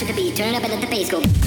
to the beat. Turn up and let the bass go.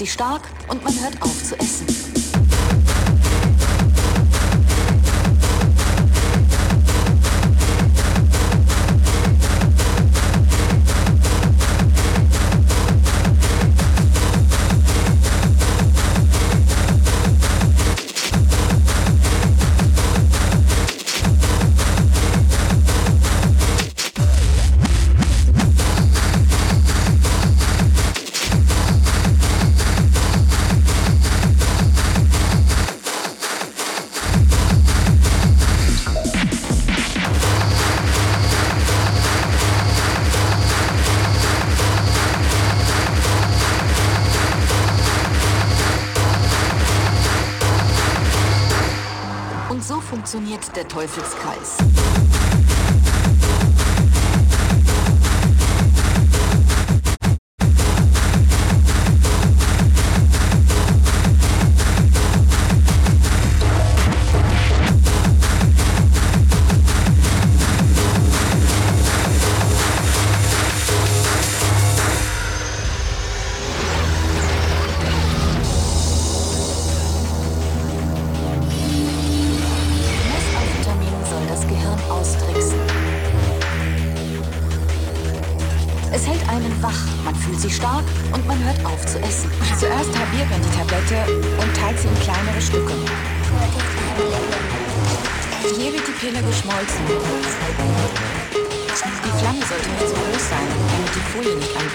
sie stark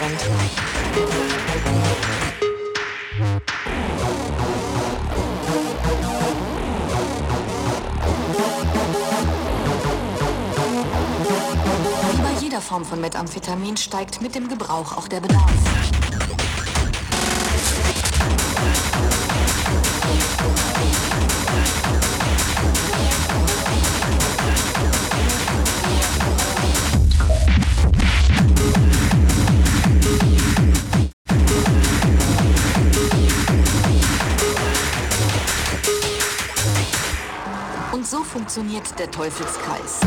Wand. Wie bei jeder Form von Methamphetamin steigt mit dem Gebrauch auch der Bedarf. Teufelskreis.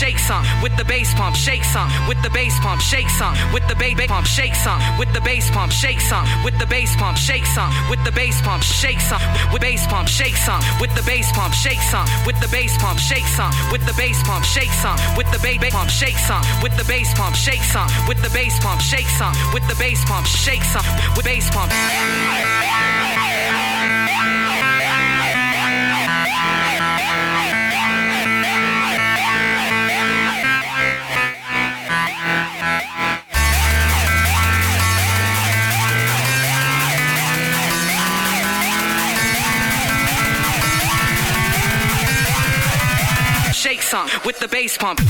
Shake some with the bass pump, shake some with the bass pump, shake some with the bass pump, shake some with the bass pump, shake some with the bass pump, shake some with the bass pump, shake some with bass pump, shake some with the bass pump, shake some with the bass pump, shake some with the bass pump, shake some with the bass pump, shake some with the bass pump, shake some with the bass pump, shake some with the bass pump, shake some with bass pump. Some with the bass pump.